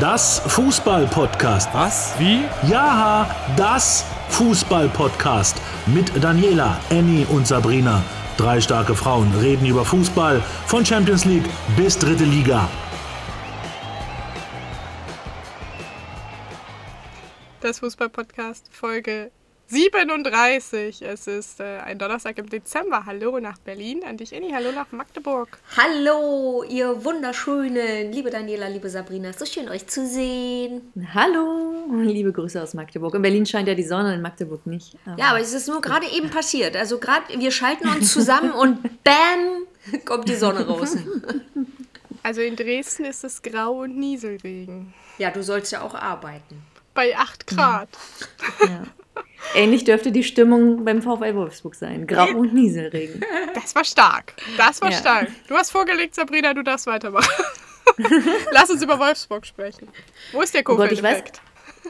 Das Fußball-Podcast. Was? Wie? Ja, das Fußball-Podcast. Mit Daniela, Annie und Sabrina. Drei starke Frauen reden über Fußball von Champions League bis dritte Liga. Das Fußball-Podcast Folge 37. Es ist äh, ein Donnerstag im Dezember. Hallo nach Berlin. An dich, Annie. Hallo nach Magdeburg. Hallo, ihr wunderschönen, liebe Daniela, liebe Sabrina. So schön, euch zu sehen. Hallo, liebe Grüße aus Magdeburg. In Berlin scheint ja die Sonne, in Magdeburg nicht. Ja, aber es ist nur gerade eben passiert. Also gerade, wir schalten uns zusammen und bam, kommt die Sonne raus. Also in Dresden ist es grau und Nieselregen. Ja, du sollst ja auch arbeiten. Bei 8 Grad. Ja. Ähnlich dürfte die Stimmung beim VfL Wolfsburg sein. Grau und Nieselregen. Das war stark. Das war Ja. stark. Du hast vorgelegt, Sabrina, du darfst weitermachen. Lass uns über Wolfsburg sprechen. Wo ist der Oh Kofeld-Effekt?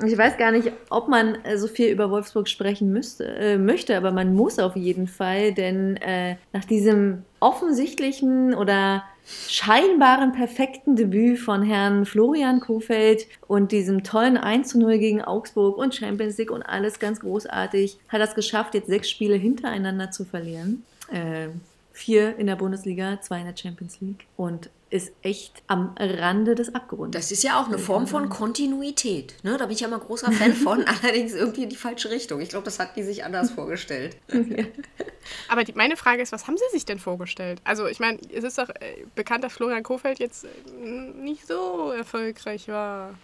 Ich weiß gar nicht, ob man äh, so viel über Wolfsburg sprechen müsste, äh, möchte, aber man muss auf jeden Fall, denn äh, nach diesem offensichtlichen oder scheinbaren perfekten Debüt von Herrn Florian Kofeld und diesem tollen 1 zu 0 gegen Augsburg und Champions League und alles ganz großartig, hat er es geschafft, jetzt sechs Spiele hintereinander zu verlieren. Äh, vier in der Bundesliga, zwei in der Champions League und ist echt am Rande des Abgrunds. Das ist ja auch eine Form von Kontinuität. Ne? Da bin ich ja mal großer Fan von, allerdings irgendwie in die falsche Richtung. Ich glaube, das hat die sich anders vorgestellt. Aber die, meine Frage ist, was haben Sie sich denn vorgestellt? Also ich meine, es ist doch äh, bekannt, dass Florian Kofeld jetzt äh, nicht so erfolgreich war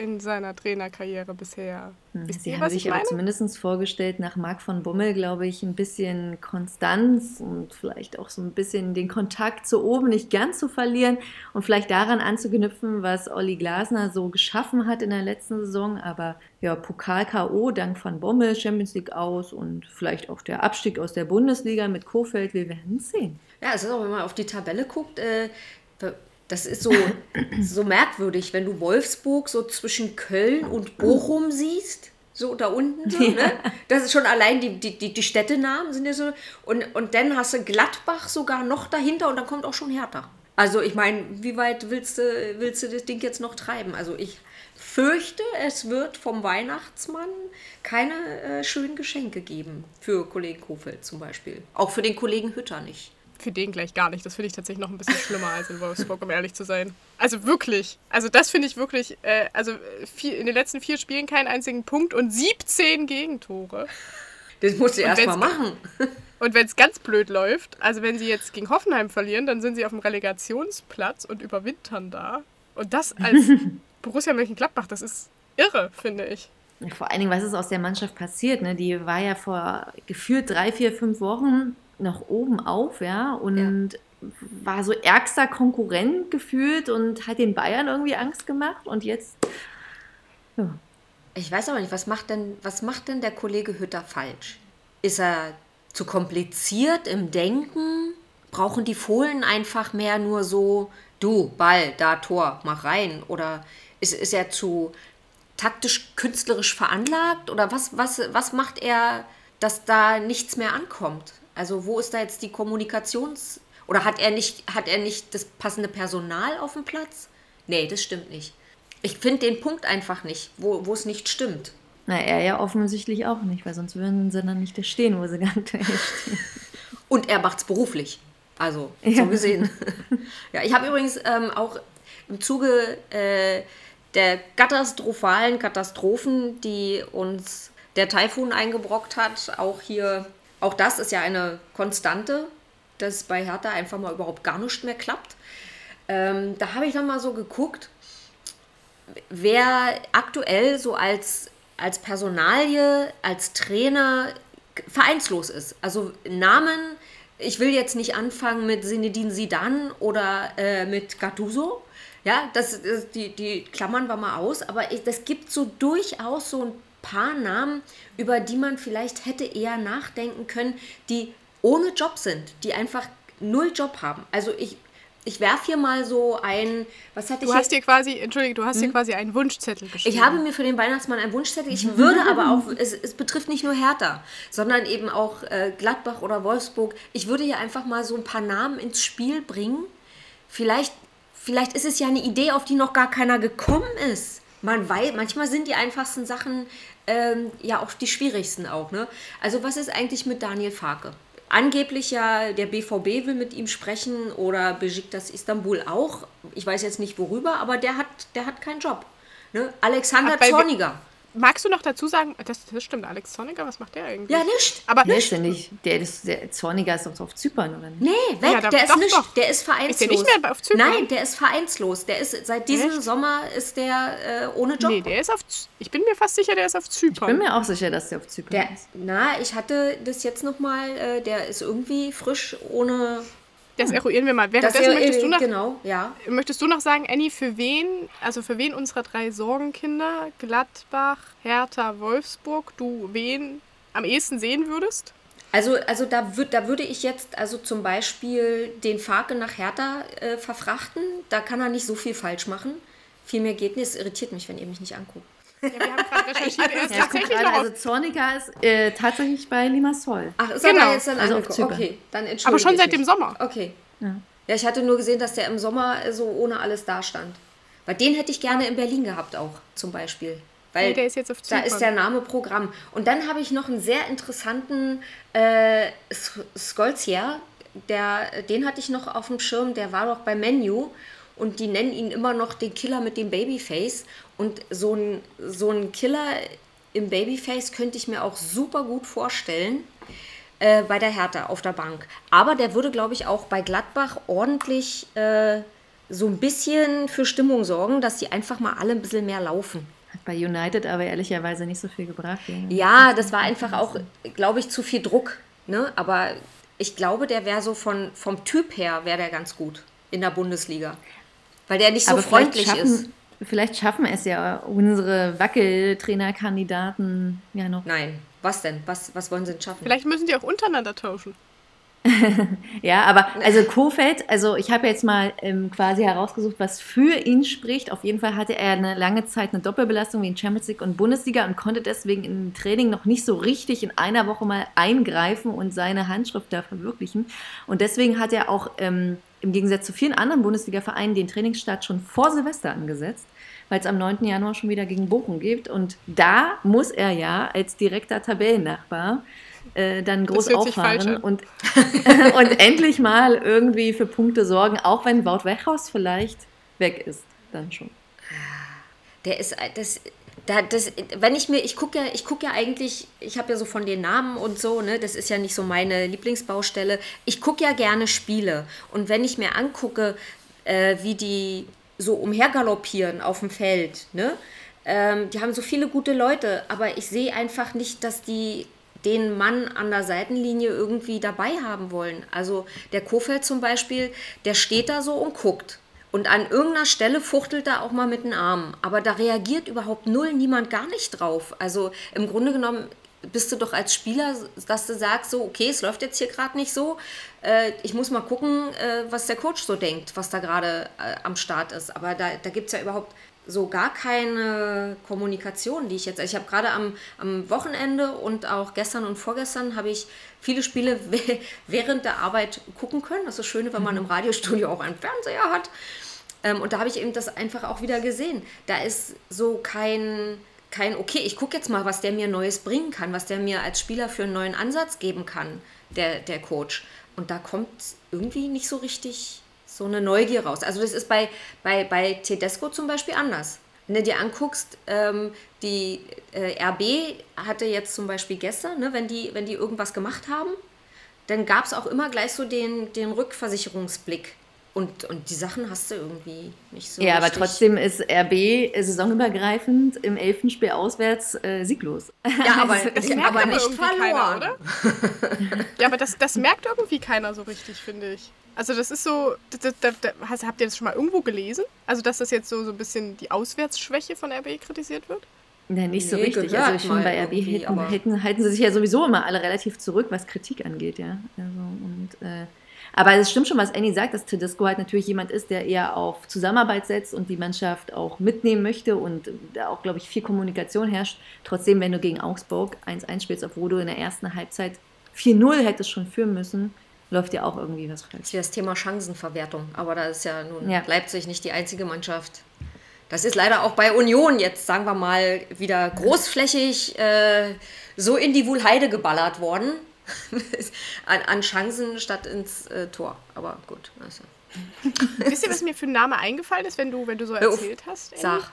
in seiner Trainerkarriere bisher. Wisst Sie ihr, haben was sich ich aber zumindest vorgestellt, nach Marc von Bommel, glaube ich, ein bisschen Konstanz und vielleicht auch so ein bisschen den Kontakt zu oben nicht ganz zu verlieren und vielleicht daran anzuknüpfen, was Olli Glasner so geschaffen hat in der letzten Saison. Aber ja, Pokal-K.O. dank von Bommel, Champions League aus und vielleicht auch der Abstieg aus der Bundesliga mit Kofeld. Wir werden es sehen. Ja, es ist auch, wenn man auf die Tabelle guckt, äh, das ist so, so merkwürdig, wenn du Wolfsburg so zwischen Köln und Bochum siehst. So da unten, so, ne? Das ist schon allein die, die, die, die Städtenamen sind ja so. Und, und dann hast du Gladbach sogar noch dahinter und dann kommt auch schon Hertha. Also ich meine, wie weit willst du, willst du das Ding jetzt noch treiben? Also ich fürchte, es wird vom Weihnachtsmann keine äh, schönen Geschenke geben. Für Kollegen Kofeld zum Beispiel. Auch für den Kollegen Hütter nicht. Für den gleich gar nicht. Das finde ich tatsächlich noch ein bisschen schlimmer als in Wolfsburg, um ehrlich zu sein. Also wirklich. Also das finde ich wirklich. Äh, also äh, vier, in den letzten vier Spielen keinen einzigen Punkt und 17 Gegentore. Das musst du erst mal wenn's- machen. Und wenn es ganz blöd läuft, also wenn sie jetzt gegen Hoffenheim verlieren, dann sind sie auf dem Relegationsplatz und überwintern da. Und das als Borussia Mönchengladbach, das ist irre, finde ich. Vor allen Dingen, was ist aus der Mannschaft passiert? Ne? Die war ja vor gefühlt drei, vier, fünf Wochen noch oben auf, ja, und war so ärgster Konkurrent gefühlt und hat den Bayern irgendwie Angst gemacht. Und jetzt, ja, Ich weiß aber nicht, was macht denn, was macht denn der Kollege Hütter falsch? Ist er zu kompliziert im Denken? Brauchen die Fohlen einfach mehr nur so, du, Ball, da Tor, mach rein? Oder ist, ist er zu taktisch künstlerisch veranlagt? Oder was, was, was macht er, dass da nichts mehr ankommt? Also wo ist da jetzt die Kommunikations... Oder hat er nicht, hat er nicht das passende Personal auf dem Platz? Nee, das stimmt nicht. Ich finde den Punkt einfach nicht, wo, wo es nicht stimmt. na, er ja offensichtlich auch nicht, weil sonst würden sie dann nicht da stehen, wo sie aktuell stehen. Und er macht es beruflich. Also, Ja. so gesehen. ja, ich habe übrigens ähm, auch im Zuge äh, der katastrophalen Katastrophen, die uns der Taifun eingebrockt hat, auch hier, auch das ist ja eine Konstante, dass bei Hertha einfach mal überhaupt gar nichts mehr klappt. Ähm, da habe ich dann mal so geguckt, wer aktuell so als, als Personalie, als Trainer vereinslos ist. Also Namen, ich will jetzt nicht anfangen mit Zinedine Zidane oder äh, mit Gattuso. Ja, das, das, die, die klammern wir mal aus, aber ich, das gibt so durchaus so ein paar Namen, über die man vielleicht hätte eher nachdenken können, die ohne Job sind, die einfach null Job haben. Also ich, ich werfe hier mal so ein, was hatte Du ich hast hier? dir quasi, Entschuldige, du hast dir quasi einen Wunschzettel geschrieben. Ich habe mir für den Weihnachtsmann einen Wunschzettel. Ich würde aber auch, es, es betrifft nicht nur Hertha, sondern eben auch äh, Gladbach oder Wolfsburg. Ich würde hier einfach mal so ein paar Namen ins Spiel bringen. Vielleicht vielleicht ist es ja eine Idee, auf die noch gar keiner gekommen ist. Man weiß, manchmal sind die einfachsten Sachen ähm, ja auch die schwierigsten auch. Ne? Also was ist eigentlich mit Daniel Farke? Angeblich ja, der BVB will mit ihm sprechen oder Besiktas Istanbul auch. Ich weiß jetzt nicht worüber, aber der hat, der hat keinen Job. Ne? Alexander Zorniger. Magst du noch dazu sagen, das, das stimmt, Alex Zorniger, was macht der eigentlich? Ja, nicht. Aber Der ist ja nicht, der, ist, der Zorniger ist doch auf Zypern, oder nicht? Nee, weg, Ja, da- der ist doch, nicht, doch. der ist vereinslos. Ist der nicht mehr auf Zypern? Nein, der ist vereinslos. Der ist seit diesem Echt? Sommer ist der äh, ohne Job. Nee, der ist auf. Ich bin mir fast sicher, der ist auf Zypern. Ich bin mir auch sicher, dass der auf Zypern Der, ist. na, ich hatte das jetzt noch mal. Äh, der ist irgendwie frisch ohne. Das eruieren wir mal. Das Währenddessen möchtest, du noch, genau, ja. möchtest du noch sagen, Annie, für wen, also für wen unserer drei Sorgenkinder, Gladbach, Hertha, Wolfsburg, du wen am ehesten sehen würdest? Also, also da, würd, da würde ich jetzt also zum Beispiel den Farke nach Hertha äh, verfrachten. Da kann er nicht so viel falsch machen. Viel mehr geht nicht. Es irritiert mich, wenn ihr mich nicht anguckt. Ja, wir haben gerade recherchiert, er ist Ja, tatsächlich gerade, also Zorniger ist äh, tatsächlich bei Limassol. Ach, ist Genau. er da jetzt dann Also auf angekommen? Zypern. Okay, dann entschuldige aber schon ich seit dem Sommer. Okay. Ja. Ja, ich hatte nur gesehen, dass der im Sommer so ohne alles dastand. Weil den hätte ich gerne in Berlin gehabt auch, zum Beispiel. Weil Nee, der ist jetzt auf da Zypern. ist der Name Programm. Und dann habe ich noch einen sehr interessanten äh, Skolzier, der, den hatte ich noch auf dem Schirm, der war doch bei Menu und die nennen ihn immer noch den Killer mit dem Babyface. Und so ein, so ein Killer im Babyface könnte ich mir auch super gut vorstellen äh, bei der Hertha auf der Bank. Aber der würde, glaube ich, auch bei Gladbach ordentlich äh, so ein bisschen für Stimmung sorgen, dass die einfach mal alle ein bisschen mehr laufen. Hat bei United aber ehrlicherweise nicht so viel gebracht. Ja. Das war einfach auch, glaube ich, zu viel Druck. Ne? Aber ich glaube, der wäre so von, vom Typ her, wäre der ganz gut in der Bundesliga. Weil der nicht so aber freundlich schaffen, ist. Vielleicht schaffen es ja unsere Wackeltrainerkandidaten ja noch. Nein, was denn? Was, was wollen sie denn schaffen? Vielleicht müssen die auch untereinander tauschen. Ja, aber also Kofeld, also ich habe jetzt mal ähm, quasi herausgesucht, was für ihn spricht. Auf jeden Fall hatte er eine lange Zeit eine Doppelbelastung wie in Champions League und Bundesliga und konnte deswegen im Training noch nicht so richtig in einer Woche mal eingreifen und seine Handschrift da verwirklichen. Und deswegen hat er auch ähm, im Gegensatz zu vielen anderen Bundesliga-Vereinen den Trainingsstart schon vor Silvester angesetzt, weil es am 9. Januar schon wieder gegen Bochum geht. Und da muss er ja als direkter Tabellennachbar äh, dann groß auffahren und, und endlich mal irgendwie für Punkte sorgen, auch wenn Wout Weghorst vielleicht weg ist, dann schon. Der ist das. Da, das, wenn ich mir, ich gucke ja, ich gucke ja eigentlich, ich habe ja so von den Namen und so, ne, das ist ja nicht so meine Lieblingsbaustelle. Ich gucke ja gerne Spiele. Und wenn ich mir angucke, äh, wie die so umhergaloppieren auf dem Feld, ne, ähm, die haben so viele gute Leute, aber ich sehe einfach nicht, dass die den Mann an der Seitenlinie irgendwie dabei haben wollen. Also der Kofeld zum Beispiel, der steht da so und guckt. Und an irgendeiner Stelle fuchtelt er auch mal mit den Armen. Aber da reagiert überhaupt null niemand gar nicht drauf. Also im Grunde genommen bist du doch als Spieler, dass du sagst, so, okay, es läuft jetzt hier gerade nicht so. Äh, ich muss mal gucken, äh, was der Coach so denkt, was da gerade äh, am Start ist. Aber da, da gibt es ja überhaupt so gar keine Kommunikation, die ich jetzt. Also ich habe gerade am, am Wochenende und auch gestern und vorgestern habe ich viele Spiele während der Arbeit gucken können. Das ist das Schöne, wenn man im Radiostudio auch einen Fernseher hat. Ähm, und da habe ich eben das einfach auch wieder gesehen. Da ist so kein, kein okay, ich gucke jetzt mal, was der mir Neues bringen kann, was der mir als Spieler für einen neuen Ansatz geben kann, der, der Coach. Und da kommt irgendwie nicht so richtig so eine Neugier raus. Also das ist bei, bei, bei Tedesco zum Beispiel anders. Wenn du dir anguckst, ähm, die äh, RB hatte jetzt zum Beispiel gestern, ne, wenn, die, wenn die irgendwas gemacht haben, dann gab es auch immer gleich so den, den Rückversicherungsblick. Und, und die Sachen hast du irgendwie nicht so Ja, aber richtig. trotzdem ist RB saisonübergreifend im Elfenspiel auswärts äh, sieglos. Ja, aber, Also, Das ja, merkt aber aber nicht irgendwie verloren. keiner, oder? Ja, aber das, das merkt irgendwie keiner so richtig, finde ich. Also das ist so, da, da, da, hast- habt ihr das schon mal irgendwo gelesen? Also dass das jetzt so, so ein bisschen die Auswärtsschwäche von RB kritisiert wird? Ja, nicht so Nee, richtig. gehört Also ich finde, bei RB hätten, aber- hätten, halten sie sich ja sowieso immer alle relativ zurück, was Kritik angeht, ja. Also, und, äh, aber es stimmt schon, was Annie sagt, dass Tedesco halt natürlich jemand ist, der eher auf Zusammenarbeit setzt und die Mannschaft auch mitnehmen möchte und da auch, glaube ich, viel Kommunikation herrscht. Trotzdem, wenn du gegen Augsburg 1-1 spielst, obwohl du in der ersten Halbzeit 4-0 hättest schon führen müssen, läuft ja auch irgendwie was falsch. Das ist ja das Thema Chancenverwertung. Aber da ist ja nun Ja. Leipzig nicht die einzige Mannschaft. Das ist leider auch bei Union jetzt, sagen wir mal, wieder großflächig äh, so in die Wuhlheide geballert worden. an, an Chancen statt ins äh, Tor. Aber gut. Also. Wisst ihr, was mir für ein Name eingefallen ist, wenn du, wenn du so erzählt hast? Annie? Sag.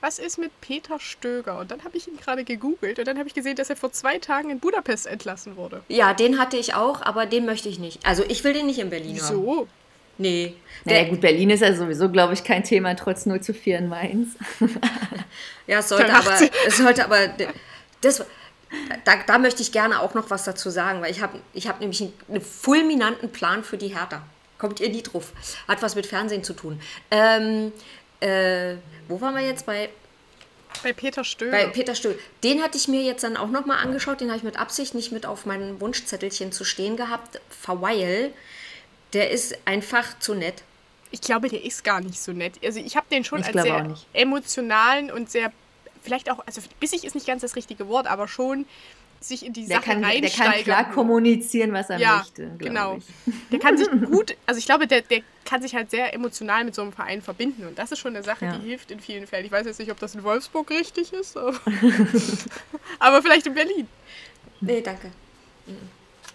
Was ist mit Peter Stöger? Und dann habe ich ihn gerade gegoogelt und dann habe ich gesehen, dass er vor zwei Tagen in Budapest entlassen wurde. Ja, den hatte ich auch, aber den möchte ich nicht. Also ich will den nicht in Berlin haben. Wieso? Nee. Naja, gut, Berlin ist ja sowieso, glaube ich, kein Thema, trotz 0 zu 4 in Mainz. Ja, es sollte aber, es sollte aber, das, da, da möchte ich gerne auch noch was dazu sagen, weil ich habe ich hab nämlich einen, einen fulminanten Plan für die Hertha. Kommt ihr nie drauf. Hat was mit Fernsehen zu tun. Ähm, äh, wo waren wir jetzt? Bei, Bei Peter Stöger. bei Peter Stöhl. Den hatte ich mir jetzt dann auch nochmal angeschaut. Den habe ich mit Absicht nicht mit auf meinem Wunschzettelchen zu stehen gehabt. Verweil. Der ist einfach zu nett. ich glaube, der ist gar nicht so nett. Also ich habe den schon Ich als sehr emotionalen und sehr, vielleicht auch, also bissig ist nicht ganz das richtige Wort, aber schon sich in die Der Sache kann, der kann reinsteigern. klar kommunizieren, was er ja, möchte. genau. Ich. Der kann sich gut, also ich glaube, der, der kann sich halt sehr emotional mit so einem Verein verbinden. Und das ist schon eine Sache, Ja. die hilft in vielen Fällen. Ich weiß jetzt nicht, ob das in Wolfsburg richtig ist, aber, aber vielleicht in Berlin. Nee, danke. Mhm.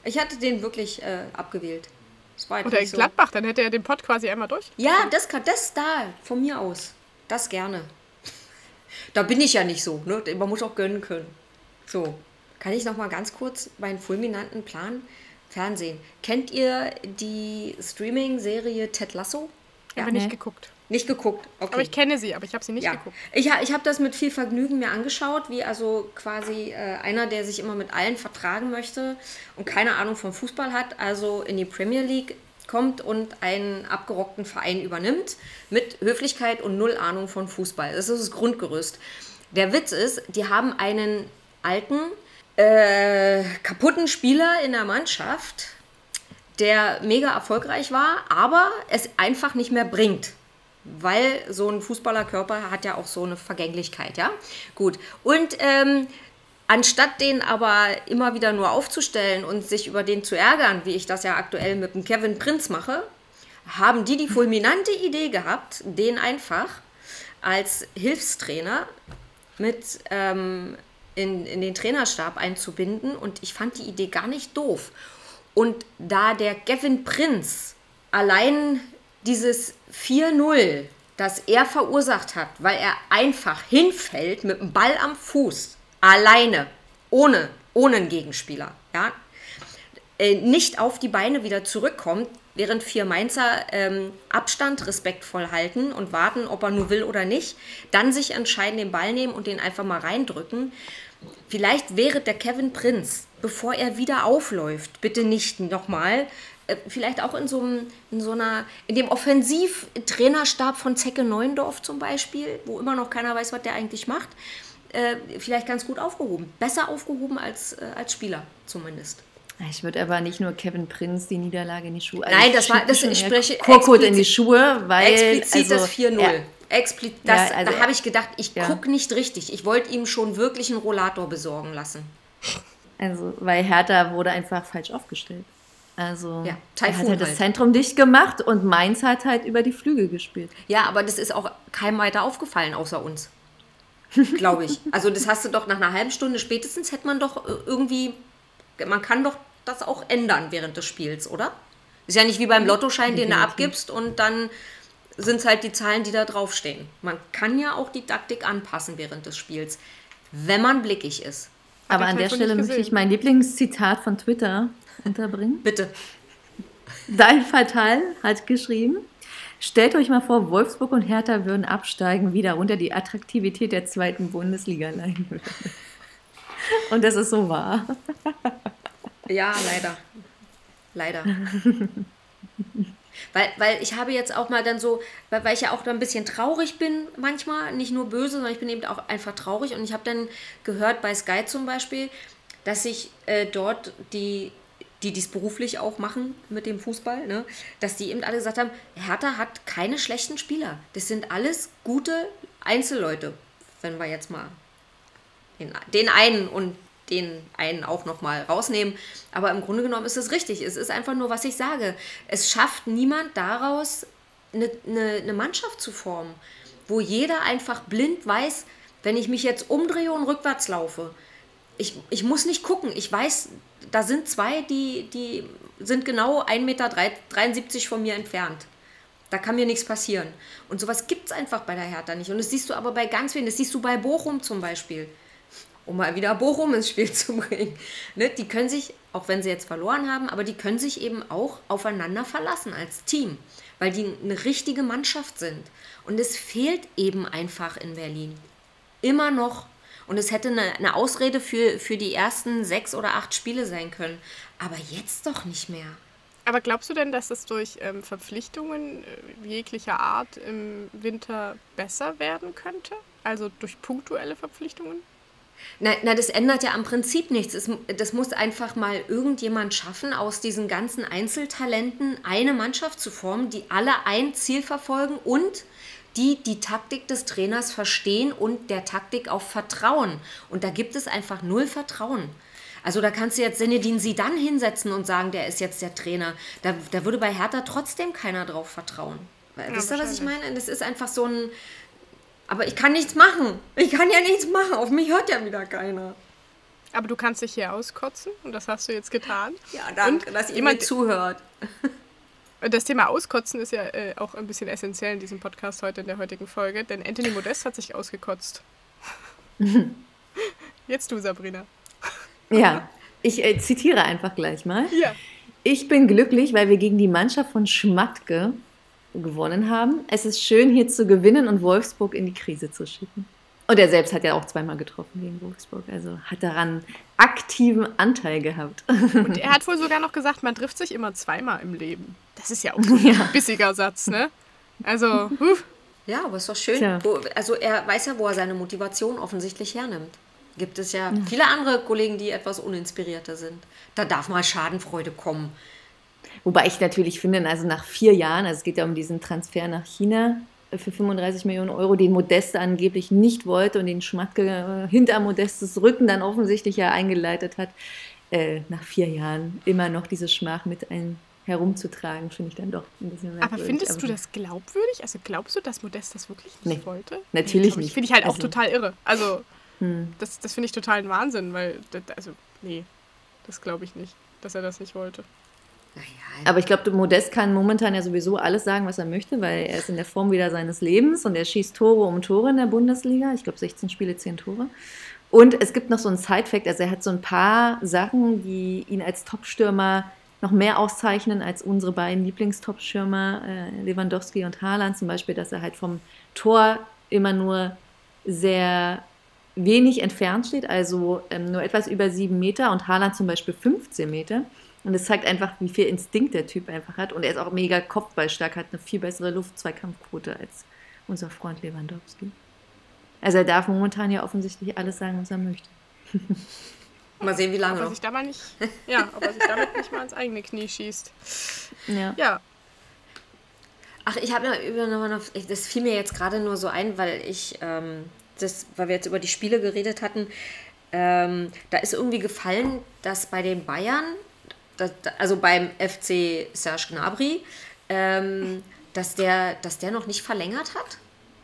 Ich hatte den wirklich äh, abgewählt. Das war jetzt Oder in so. Gladbach, dann hätte er den Pott quasi einmal durch. Ja, das kann das da, von mir aus. Das gerne. Da bin ich ja nicht so, ne? Man muss auch gönnen können. So, kann ich noch mal ganz kurz meinen fulminanten Plan Fernsehen. Kennt ihr die Streaming-Serie Ted Lasso? Ja, aber nicht nee. geguckt. Nicht geguckt. Okay. Aber ich kenne sie, aber ich habe sie nicht ja. geguckt. Ich, ich habe das mit viel Vergnügen mir angeschaut, wie also quasi äh, einer, der sich immer mit allen vertragen möchte und keine Ahnung vom Fußball hat, also in die Premier League kommt und einen abgerockten Verein übernimmt mit Höflichkeit und null Ahnung von Fußball. Das ist das Grundgerüst. Der Witz ist, die haben einen alten, äh, kaputten Spieler in der Mannschaft, der mega erfolgreich war, aber es einfach nicht mehr bringt. Weil so ein Fußballerkörper hat ja auch so eine Vergänglichkeit, ja? Gut. Und ähm, anstatt den aber immer wieder nur aufzustellen und sich über den zu ärgern, wie ich das ja aktuell mit dem Kevin Prinz mache, haben die die fulminante Idee gehabt, den einfach als Hilfstrainer mit ähm, in, in den Trainerstab einzubinden. Und ich fand die Idee gar nicht doof. Und da der Kevin Prinz allein dieses 4-0, das er verursacht hat, weil er einfach hinfällt mit dem Ball am Fuß, alleine, ohne, ohne einen Gegenspieler, ja, äh, nicht auf die Beine wieder zurückkommt, während vier Mainzer ähm, Abstand respektvoll halten und warten, ob er nur will oder nicht, dann sich entscheiden, den Ball nehmen und den einfach mal reindrücken. Vielleicht wäre der Kevin Prinz, bevor er wieder aufläuft, bitte nicht nochmal, äh, vielleicht auch in so, einem, in so einer, in dem Offensivtrainerstab von Zecke Neuendorf zum Beispiel, wo immer noch keiner weiß, was der eigentlich macht, äh, vielleicht ganz gut aufgehoben. Besser aufgehoben als, äh, als Spieler zumindest. Ich würde aber nicht nur Kevin Prinz die Niederlage in die Schuhe. Nein, das war- das- ich spreche Korkut in die explizit- Schuhe, weil. Explizit also, das 4-0. er- Expli das, Ja, also da habe ich gedacht, ich ja. gucke nicht richtig. Ich wollte ihm schon wirklich einen Rollator besorgen lassen. Also, weil Hertha wurde einfach falsch aufgestellt. Also, Ja, er Taifun hat halt das halt. Zentrum dicht gemacht und Mainz hat halt über die Flügel gespielt. Ja, aber das ist auch keinem weiter aufgefallen, außer uns. Glaube ich. Also das hast du doch nach einer halben Stunde spätestens hätte man doch äh, irgendwie, man kann doch das auch ändern während des Spiels, oder? Ist ja nicht wie beim Lottoschein, den du abgibst und dann sind es halt die Zahlen, die da draufstehen. Man kann ja auch die Taktik anpassen während des Spiels, wenn man blickig ist. Aber er an der Stelle möchte ich mein Lieblingszitat von Twitter unterbringen. Bitte. Dein Fatal hat geschrieben, stellt euch mal vor, Wolfsburg und Hertha würden absteigen, wie darunter die Attraktivität der zweiten Bundesliga leiden würde. Und das ist so wahr. Ja, leider. Leider. weil, weil ich habe jetzt auch mal dann so, weil, weil ich ja auch da ein bisschen traurig bin manchmal, nicht nur böse, sondern ich bin eben auch einfach traurig. Und ich habe dann gehört bei Sky zum Beispiel, dass sich äh, dort die, die dies beruflich auch machen mit dem Fußball, ne, dass die eben alle gesagt haben, Hertha hat keine schlechten Spieler. Das sind alles gute Einzelleute, wenn wir jetzt mal den, den einen und den einen auch nochmal rausnehmen. Aber im Grunde genommen ist es richtig. Es ist einfach nur, was ich sage. Es schafft niemand daraus, eine, eine, eine Mannschaft zu formen, wo jeder einfach blind weiß, wenn ich mich jetzt umdrehe und rückwärts laufe, ich, ich muss nicht gucken. Ich weiß, da sind zwei, die, die sind genau 1,73 Meter von mir entfernt. Da kann mir nichts passieren. Und sowas gibt es einfach bei der Hertha nicht. Und das siehst du aber bei ganz vielen. Das siehst du bei Bochum zum Beispiel. Um mal wieder Bochum ins Spiel zu bringen. Ne? Die können sich, auch wenn sie jetzt verloren haben, aber die können sich eben auch aufeinander verlassen als Team. Weil die eine richtige Mannschaft sind. Und es fehlt eben einfach in Berlin. Immer noch. Und es hätte eine, eine Ausrede für, für die ersten sechs oder acht Spiele sein können. Aber jetzt doch nicht mehr. Aber glaubst du denn, dass es durch ähm, Verpflichtungen äh, jeglicher Art im Winter besser werden könnte? Also durch punktuelle Verpflichtungen? Na, na, das ändert ja am Prinzip nichts. Es, das muss einfach mal irgendjemand schaffen, aus diesen ganzen Einzeltalenten eine Mannschaft zu formen, die alle ein Ziel verfolgen und die die Taktik des Trainers verstehen und der Taktik auch vertrauen. Und da gibt es einfach null Vertrauen. Also da kannst du jetzt Senedin sie dann hinsetzen und sagen, der ist jetzt der Trainer. Da, da würde bei Hertha trotzdem keiner drauf vertrauen. Ja, Wisst ihr, was ich meine? Das ist einfach so ein. Aber ich kann nichts machen. Ich kann ja nichts machen. Auf mich hört ja wieder keiner. Aber du kannst dich hier auskotzen und das hast du jetzt getan. Ja, danke, und dass jemand zuhört. Das Thema Auskotzen ist ja äh, auch ein bisschen essentiell in diesem Podcast heute, in der heutigen Folge, denn Anthony Modest hat sich ausgekotzt. Jetzt du, Sabrina. Ja, ich äh, zitiere einfach gleich mal. Ja. Ich bin glücklich, weil wir gegen die Mannschaft von Schmatke gewonnen haben. Es ist schön, hier zu gewinnen und Wolfsburg in die Krise zu schicken. Und er selbst hat ja auch zweimal getroffen gegen Wolfsburg, also hat daran aktiven Anteil gehabt. Und er hat wohl sogar noch gesagt, man trifft sich immer zweimal im Leben. Das ist ja auch ein ja. bissiger Satz, ne? Also, huh. Ja, aber ist doch schön. Wo, also er weiß ja, wo er seine Motivation offensichtlich hernimmt. Gibt es ja, ja viele andere Kollegen, die etwas uninspirierter sind. Da darf mal Schadenfreude kommen. Wobei ich natürlich finde, also nach vier Jahren, also es geht ja um diesen Transfer nach China, für 35 Millionen Euro, den Modeste angeblich nicht wollte und den Schmatke äh, hinter Modestes Rücken dann offensichtlich ja eingeleitet hat, äh, nach vier Jahren immer noch diese Schmach mit ein herumzutragen, finde ich dann doch ein bisschen merkwürdig. Aber findest Aber du das glaubwürdig? Also glaubst du, dass Modest das wirklich nicht nee, wollte? Natürlich nee, nicht. Finde ich halt also, auch total irre. Also hm. das, das finde ich total ein Wahnsinn, weil, also nee, das glaube ich nicht, dass er das nicht wollte. Aber ich glaube, Modest kann momentan ja sowieso alles sagen, was er möchte, weil er ist in der Form wieder seines Lebens und er schießt Tore um Tore in der Bundesliga. Ich glaube, 16 Spiele, 10 Tore. Und es gibt noch so einen Side-Fact, also er hat so ein paar Sachen, die ihn als Topstürmer noch mehr auszeichnen als unsere beiden Lieblingstopstürmer, äh, Lewandowski und Haaland. Zum Beispiel, dass er halt vom Tor immer nur sehr wenig entfernt steht, also ähm, nur etwas über sieben Meter und Haaland zum Beispiel 15 Meter. Und es zeigt einfach, wie viel Instinkt der Typ einfach hat. Und er ist auch mega kopfballstark, hat eine viel bessere Luft-Zweikampfquote als unser Freund Lewandowski. Also er darf momentan ja offensichtlich alles sagen, was er möchte. Mal sehen, wie lange ob er sich da mal nicht, Ja, ob er sich damit nicht mal ins eigene Knie schießt. Ja. ja. Ach, ich habe noch, das fiel mir jetzt gerade nur so ein, weil ich, ähm, das, weil wir jetzt über die Spiele geredet hatten, ähm, da ist irgendwie gefallen, dass bei den Bayern das, also beim FC Serge Gnabry, ähm, dass, der, dass der noch nicht verlängert hat?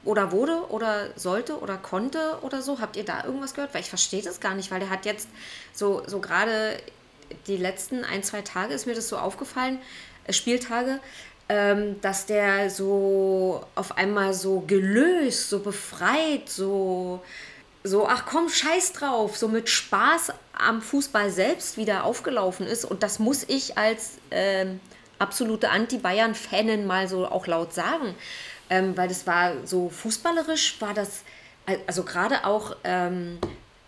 Oder wurde oder sollte oder konnte oder so? Habt ihr da irgendwas gehört? Weil ich verstehe das gar nicht, weil der hat jetzt so, so gerade die letzten ein, zwei Tage ist mir das so aufgefallen, äh, Spieltage, ähm, dass der so auf einmal so gelöst, so befreit, so so, ach komm, scheiß drauf, so mit Spaß am Fußball selbst wieder aufgelaufen ist. Und das muss ich als ähm, absolute Anti-Bayern-Fanin mal so auch laut sagen. Ähm, weil das war so fußballerisch, war das, also gerade auch ähm,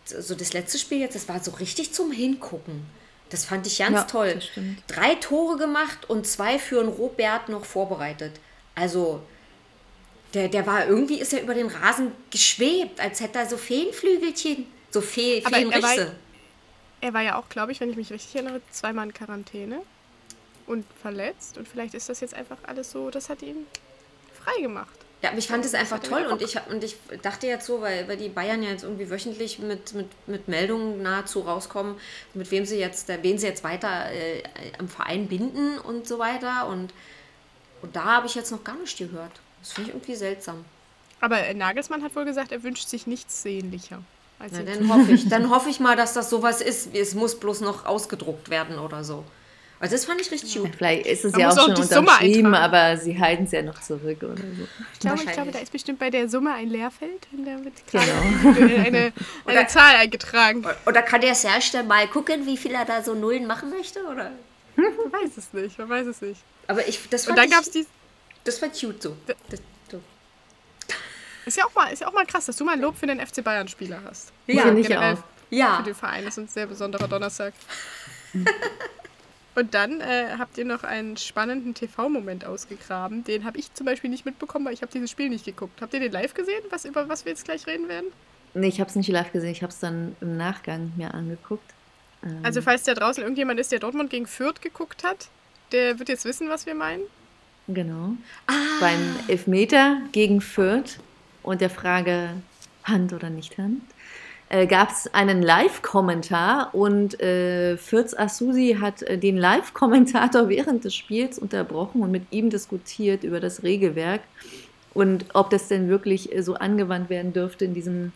so das letzte Spiel jetzt, das war so richtig zum Hingucken. Das fand ich ganz ja, toll. Drei Tore gemacht und zwei für einen Robert noch vorbereitet. Also der, der war irgendwie, ist er über den Rasen geschwebt, als hätte er so Feenflügelchen, so Fe Aber Feenrichse. Er war, er war ja auch, glaube ich, wenn ich mich richtig erinnere, zweimal in Quarantäne und verletzt. Und vielleicht ist das jetzt einfach alles so, das hat ihn frei gemacht. Ja, aber ich fand es einfach toll und ich, und ich dachte jetzt so, weil, weil die Bayern ja jetzt irgendwie wöchentlich mit, mit, mit Meldungen nahezu rauskommen, mit wem sie jetzt, wen sie jetzt weiter äh, am Verein binden und so weiter. Und, und da habe ich jetzt noch gar nicht gehört. Das finde ich irgendwie seltsam. Aber äh, Nagelsmann hat wohl gesagt, er wünscht sich nichts sehnlicher. Als Na, dann hoffe ich, dann hoffe ich mal, dass das sowas ist. Es muss bloß noch ausgedruckt werden oder so. Also das fand ich richtig gut. Vielleicht ist es Man ja auch auch schon die Summe unterschrieben, aber sie halten es ja noch zurück oder so. Ich glaube, ich glaube, da ist bestimmt bei der Summe ein Leerfeld, in der wird gerade Genau. eine, eine Oder- Zahl eingetragen. Oder kann der Serge dann mal gucken, wie viel er da so Nullen machen möchte? Oder? Man weiß es nicht, man weiß es nicht. Aber ich, das Und fand dann ich, gab es die. Das war cute so. Das, so. Ist ja, auch mal, ist ja auch mal krass, dass du mal ein Lob für den FC Bayern-Spieler hast. Ja, Finde ich auch. Ja, Für den Verein. Das ist ein sehr besonderer Donnerstag. Und dann äh, habt ihr noch einen spannenden TV-Moment ausgegraben. Den habe ich zum Beispiel nicht mitbekommen, weil ich habe dieses Spiel nicht geguckt. Habt ihr den live gesehen, was, über was wir jetzt gleich reden werden? Nee, ich habe es nicht live gesehen, ich habe es dann im Nachgang mir angeguckt. Ähm, Also falls da draußen irgendjemand ist, der Dortmund gegen Fürth geguckt hat, der wird jetzt wissen, was wir meinen. Genau. Beim Elfmeter gegen Fürth und der Frage Hand oder nicht Hand, äh, gab es einen Live-Kommentar und äh, Fürths Asusi hat äh, den Live-Kommentator während des Spiels unterbrochen und mit ihm diskutiert über das Regelwerk und ob das denn wirklich äh, so angewandt werden dürfte in diesem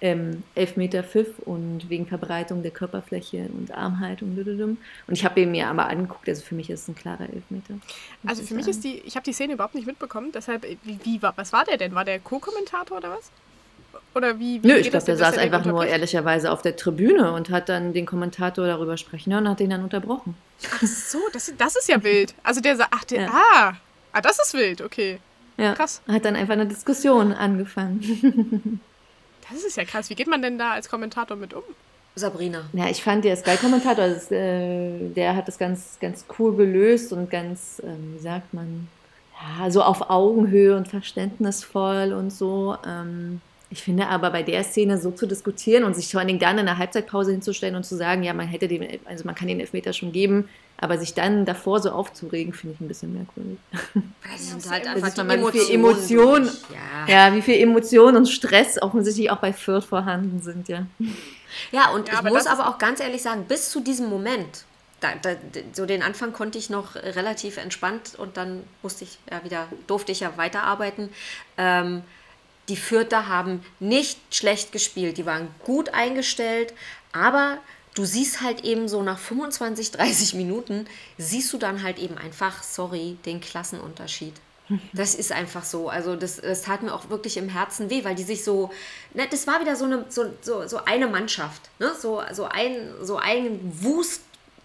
ähm, Elfmeter Pfiff und wegen Verbreitung der Körperfläche und Armhaltung. Und ich habe ihn mir aber angeguckt, also für mich ist es ein klarer Elfmeter. Also für mich ist die, ich habe die Szene überhaupt nicht mitbekommen, deshalb, äh, wie, wie war, was war der denn? War der Co-Kommentator oder was? Oder wie? wie Nö, ich glaube, der saß einfach nur ehrlicherweise auf der Tribüne und hat dann den Kommentator darüber sprechen hören und hat den dann unterbrochen. Ach so, das, das ist ja wild. Also der sagt, ach, der, Ja. ah, ah, das ist wild, okay. Ja, Krass. Hat dann einfach eine Diskussion angefangen. Das ist ja krass. Wie geht man denn da als Kommentator mit um? Sabrina. Ja, ich fand der Sky-Kommentator, äh, der hat das ganz, ganz cool gelöst und ganz, ähm, wie sagt man, ja, so auf Augenhöhe und verständnisvoll und so. Ähm, ich finde aber bei der Szene so zu diskutieren und sich vor allen Dingen dann in der Halbzeitpause hinzustellen und zu sagen, ja, man hätte den, also man kann den Elfmeter schon geben, aber sich dann davor so aufzuregen, finde ich ein bisschen merkwürdig. Das sind halt einfach ist die nochmal wie viel Emotionen. Emotion. Ja. Ja, wie viel Emotion und Stress offensichtlich auch bei Fürth vorhanden sind, ja. ja, und Ja, ich aber muss das aber auch ganz ehrlich sagen, bis zu diesem Moment, da, da, so den Anfang konnte ich noch relativ entspannt und dann musste ich ja wieder, durfte ich ja weiterarbeiten. Ähm, die Fürther haben nicht schlecht gespielt, die waren gut eingestellt, aber du siehst halt eben so nach 25, 30 Minuten, siehst du dann halt eben einfach, sorry, den Klassenunterschied. Das ist einfach so. Also das, das tat mir auch wirklich im Herzen weh, weil die sich so, ne, das war wieder so eine, so, so, so eine Mannschaft. Ne? So, so, ein, so ein Wust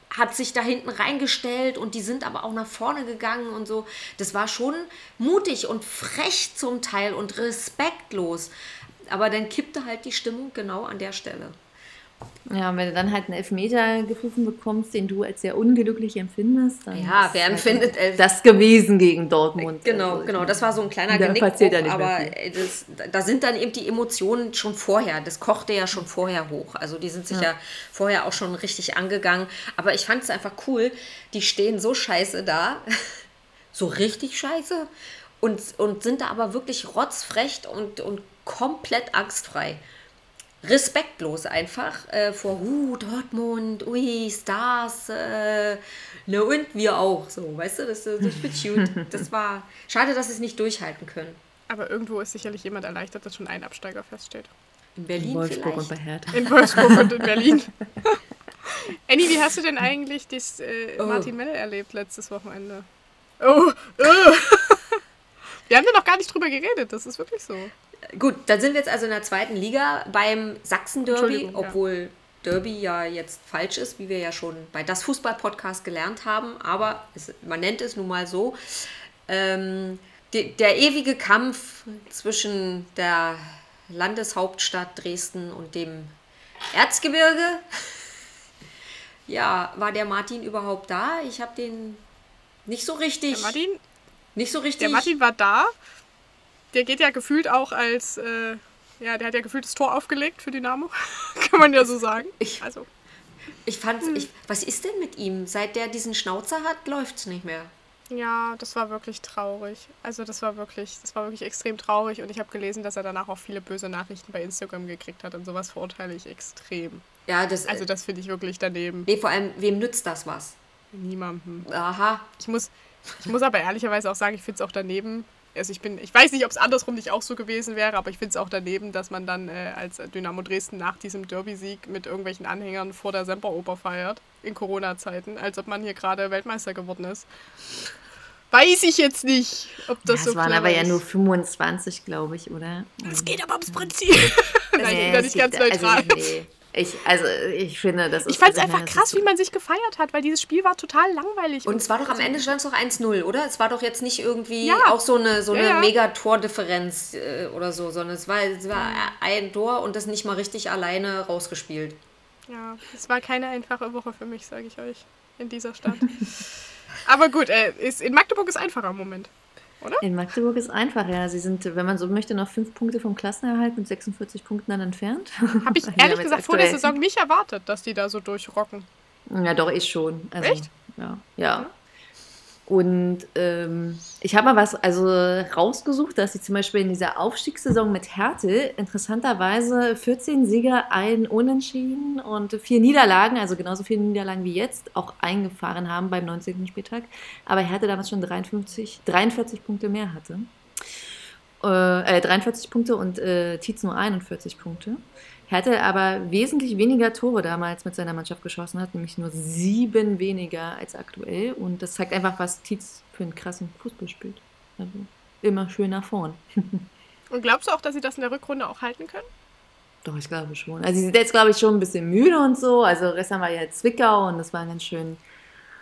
hat sich da hinten reingestellt und die sind aber auch nach vorne gegangen und so. Das war schon mutig und frech zum Teil und respektlos. Aber dann kippte halt die Stimmung genau an der Stelle. Ja, und wenn du dann halt einen Elfmeter gepfiffen bekommst, den du als sehr unglücklich empfindest, dann Ja, ist wer halt empfindet elf- das gewesen gegen Dortmund. Genau, Also, genau. Das war so ein kleiner ja Genickbruch, nicht mehr aber das, da sind dann eben die Emotionen schon vorher. Das kochte ja schon vorher hoch. Also die sind sich ja, vorher auch schon richtig angegangen. Aber ich fand es einfach cool. Die stehen so scheiße da, so richtig scheiße und, und sind da aber wirklich rotzfrech und, und komplett angstfrei. Respektlos einfach äh, vor uh, Dortmund, ui, Stars, äh, ne und wir auch. So, weißt du, das, das wird cute. Das war schade, dass sie es nicht durchhalten können. Aber irgendwo ist sicherlich jemand erleichtert, dass schon ein Absteiger feststeht. In In Berlin Wolfsburg und vielleicht. bei Hertha. In Wolfsburg und in Berlin. Annie, wie hast du denn eigentlich das äh, Oh. Martin Melle erlebt letztes Wochenende? Oh, oh. Wir haben da noch gar nicht drüber geredet, das ist wirklich so. Gut, dann sind wir jetzt also in der zweiten Liga beim Sachsen-Derby, Entschuldigung, ja. obwohl Derby ja jetzt falsch ist, wie wir ja schon bei das Fußball-Podcast gelernt haben, aber es, man nennt es nun mal so. Ähm, die, der ewige Kampf zwischen der Landeshauptstadt Dresden und dem Erzgebirge. Ja, war der Martin überhaupt da? Ich habe den nicht so richtig. Der Martin, nicht so richtig. der Martin war da. Der geht ja gefühlt auch als, äh, ja, der hat ja gefühlt das Tor aufgelegt für Dynamo. Kann man ja so sagen. Ich- also, Ich fand, ich, was ist denn mit ihm? Seit der diesen Schnauzer hat, läuft's nicht mehr. Ja, das war wirklich traurig. Also das war wirklich, das war wirklich extrem traurig und ich habe gelesen, dass er danach auch viele böse Nachrichten bei Instagram gekriegt hat und sowas verurteile ich extrem. Ja, das. Also das finde ich wirklich daneben. nee, vor allem, wem nützt das was? Niemandem. Aha. Ich muss, ich muss aber ehrlicherweise auch sagen, ich finde es auch daneben. Also ich bin, ich weiß nicht, ob es andersrum nicht auch so gewesen wäre, aber ich finde es auch daneben, dass man dann äh, als Dynamo Dresden nach diesem Derby-Sieg mit irgendwelchen Anhängern vor der Semperoper feiert in Corona-Zeiten, als ob man hier gerade Weltmeister geworden ist. Weiß ich jetzt nicht, ob das Das so waren clever aber ja ist. nur 25, glaube ich, oder? Es geht aber ums Prinzip. Nein, ich bin da es nicht ganz gibt- neutral. Also, nee. Ich, also ich finde, das ist. ich fand es also, einfach krass, wie man sich gefeiert hat, weil dieses Spiel war total langweilig. Und es war doch am Ende stand es doch 1-0, oder? Es war doch jetzt nicht irgendwie Ja. auch so eine, so eine ja. Mega-Tordifferenz äh, oder so, sondern es war, es war ein Tor und das nicht mal richtig alleine rausgespielt. Ja, es war keine einfache Woche für mich, sage ich euch, in dieser Stadt. Aber gut, äh, ist, in Magdeburg ist einfacher im Moment. In Magdeburg ist einfach, ja. Sie sind, wenn man so möchte, noch fünf Punkte vom Klassenerhalt mit 46 Punkten dann entfernt. Habe ich ehrlich gesagt vor der Saison nicht erwartet, dass die da so durchrocken. Ja, doch, ich schon. Also, Echt? Ja. ja. Und ähm, ich habe mal was also rausgesucht, dass sie zum Beispiel in dieser Aufstiegssaison mit Härte interessanterweise 14 Sieger, ein Unentschieden und vier Niederlagen, also genauso viele Niederlagen wie jetzt, auch eingefahren haben beim 19. Spieltag. Aber Härte damals schon 53, 43 Punkte mehr hatte. Äh, äh, 43 Punkte und äh, Tietz nur 41 Punkte. Hertha aber wesentlich weniger Tore damals mit seiner Mannschaft geschossen hat, nämlich nur sieben weniger als aktuell. Und das zeigt einfach, was Tietz für einen krassen Fußball spielt. Also immer schön nach vorn. Und glaubst du auch, dass sie das in der Rückrunde auch halten können? Doch, ich glaube schon. Also sie sind jetzt, glaube ich, schon ein bisschen müde und so. Also gestern war ja Zwickau und das war ganz schön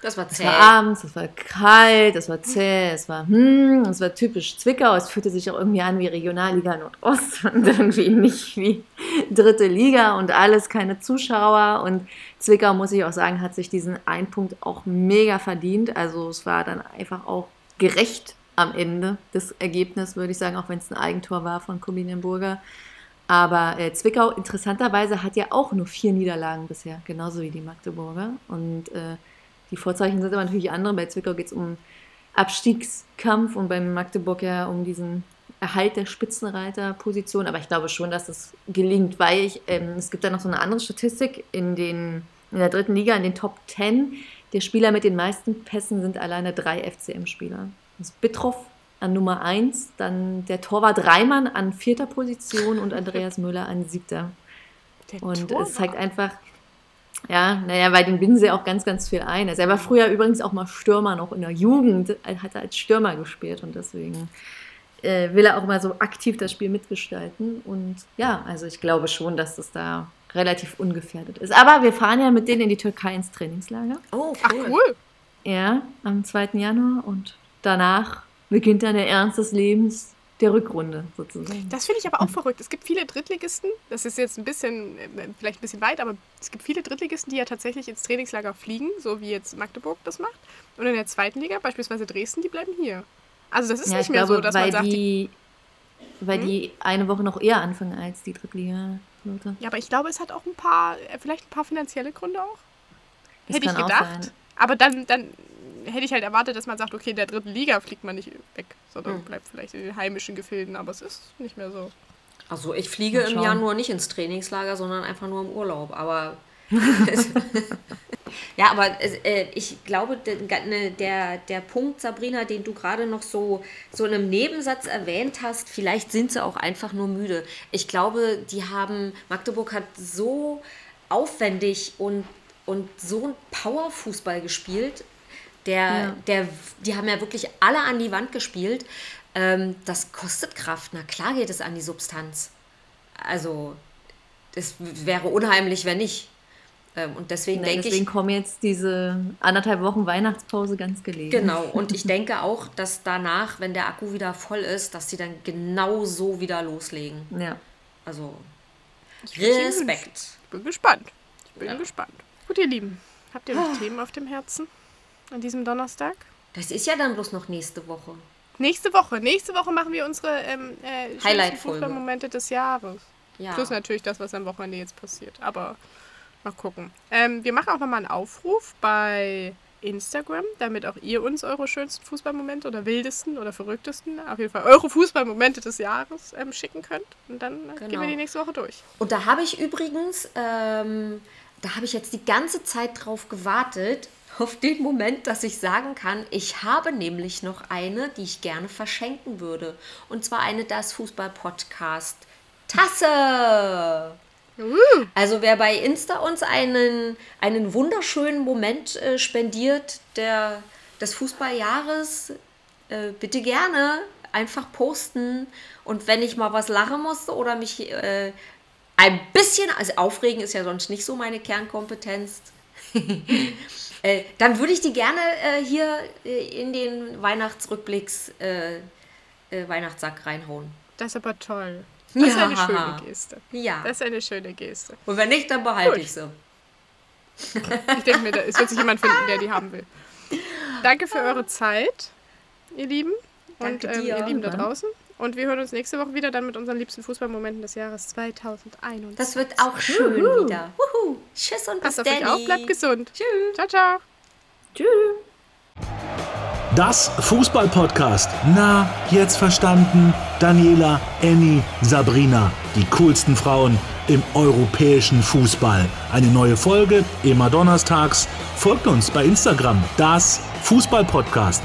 Das war Es zäh. war abends, es war kalt, es war zäh, es war hm, es war typisch Zwickau. Es fühlte sich auch irgendwie an wie Regionalliga Nordost und irgendwie nicht wie dritte Liga und alles, keine Zuschauer. Und Zwickau, muss ich auch sagen, hat sich diesen einen Punkt auch mega verdient. Also es war dann einfach auch gerecht am Ende das Ergebnis, würde ich sagen, auch wenn es ein Eigentor war von Kubinenburger. Aber äh, Zwickau interessanterweise hat ja auch nur vier Niederlagen bisher, genauso wie die Magdeburger. Und äh, die Vorzeichen sind aber natürlich andere. Bei Zwickau geht es um Abstiegskampf und beim Magdeburg ja um diesen Erhalt der Spitzenreiterposition. Aber ich glaube schon, dass es gelingt, weil ich, ähm, es gibt da noch so eine andere Statistik in, den, in der dritten Liga, in den Top 10. Der Spieler mit den meisten Pässen sind alleine drei FCM-Spieler. Das ist Bitroff an Nummer 1, dann der Torwart Reimann an vierter Position und Andreas Müller an siebter. Der Und Torwart. es zeigt einfach, ja, naja, weil den binden sie auch ganz, ganz viel ein. Also er war früher übrigens auch mal Stürmer, noch in der Jugend, hat er als Stürmer gespielt und deswegen äh, will er auch mal so aktiv das Spiel mitgestalten. Und ja, also ich glaube schon, dass das da relativ ungefährdet ist. Aber wir fahren ja mit denen in die Türkei ins Trainingslager. Oh, Ach cool. cool. Ja, am 2. Januar und danach beginnt dann der Ernst des Lebens der Rückrunde sozusagen. Das finde ich aber auch verrückt. Es gibt viele Drittligisten, das ist jetzt ein bisschen, äh, vielleicht ein bisschen weit, aber es gibt viele Drittligisten, die ja tatsächlich ins Trainingslager fliegen, so wie jetzt Magdeburg das macht. Und in der zweiten Liga, beispielsweise Dresden, die bleiben hier. Also das ist Ja, nicht ich mehr glaube, so, dass man sagt, die, die, weil Hm? die eine Woche noch eher anfangen als die Drittliga-Leute. ja, aber ich glaube, es hat auch ein paar, äh, vielleicht ein paar finanzielle Gründe auch. Das Hätte ich gedacht. Aber dann, dann hätte ich halt erwartet, dass man sagt, okay, in der dritten Liga fliegt man nicht weg, sondern Hm. bleibt vielleicht in den heimischen Gefilden, aber es ist nicht mehr so. Also ich fliege im. Januar nicht ins Trainingslager, sondern einfach nur im Urlaub. Aber ja, aber äh, ich glaube, der, ne, der, der Punkt, Sabrina, den du gerade noch so, so in einem Nebensatz erwähnt hast, vielleicht sind sie auch einfach nur müde. Ich glaube, die haben, Magdeburg hat so aufwendig und, und so ein Powerfußball gespielt. Der, Ja. der, die haben ja wirklich alle an die Wand gespielt. Ähm, das kostet Kraft. Na klar geht es an die Substanz. Also, es wäre unheimlich, wenn nicht. Ähm, und deswegen denke deswegen ich, kommen jetzt diese anderthalb Wochen Weihnachtspause ganz gelegen. genau, und ich denke auch, dass danach, wenn der Akku wieder voll ist, dass sie dann genau so wieder loslegen. Ja. Also. Respekt. Ich bin gespannt. Ich bin Ja. gespannt. Gut, ihr Lieben, habt ihr noch Themen auf dem Herzen an diesem Donnerstag? Das ist ja dann bloß noch nächste Woche. Nächste Woche. Nächste Woche machen wir unsere ähm, äh, schönsten Highlight-Folge. Fußballmomente des Jahres. Ja. Plus natürlich das, was am Wochenende jetzt passiert. Aber mal gucken. Ähm, wir machen auch nochmal einen Aufruf bei Instagram, damit auch ihr uns eure schönsten Fußballmomente oder wildesten oder verrücktesten, auf jeden Fall eure Fußballmomente des Jahres ähm, schicken könnt. Und dann äh, gehen wir Genau. die nächste Woche durch. Und da habe ich übrigens, ähm, da habe ich jetzt die ganze Zeit drauf gewartet, auf den Moment, dass ich sagen kann, ich habe nämlich noch eine, die ich gerne verschenken würde. Und zwar eine Das Fußball Podcast Tasse. Also wer bei Insta uns einen, einen wunderschönen Moment äh, spendiert der, des Fußballjahres, äh, bitte gerne einfach posten. Und wenn ich mal was lachen musste oder mich äh, ein bisschen, also aufregen ist ja sonst nicht so meine Kernkompetenz, äh, dann würde ich die gerne äh, hier äh, in den Weihnachtsrückblicks äh, äh, Weihnachtssack reinhauen. Das ist aber toll. Das ist Ja. eine schöne Geste. Ja. Das ist eine schöne Geste. Und wenn nicht, dann behalte Gut. ich sie. Ich denke mir, da- es wird sich jemand finden, der die haben will. Danke für eure Zeit, ihr Lieben. Und Danke ähm, dir. ihr Lieben da draußen. Und wir hören uns nächste Woche wieder dann mit unseren liebsten Fußballmomenten des Jahres 2021. Das wird auch schön wieder. Wuhu. Tschüss und bis Passt auf euch dann. auf, bleibt gesund. Tschüss. Ciao, ciao. Tschüss. Das Fußball-Podcast. Na, jetzt verstanden? Daniela, Annie, Sabrina. Die coolsten Frauen im europäischen Fußball. Eine neue Folge immer donnerstags. Folgt uns bei Instagram. Das Fußball-Podcast.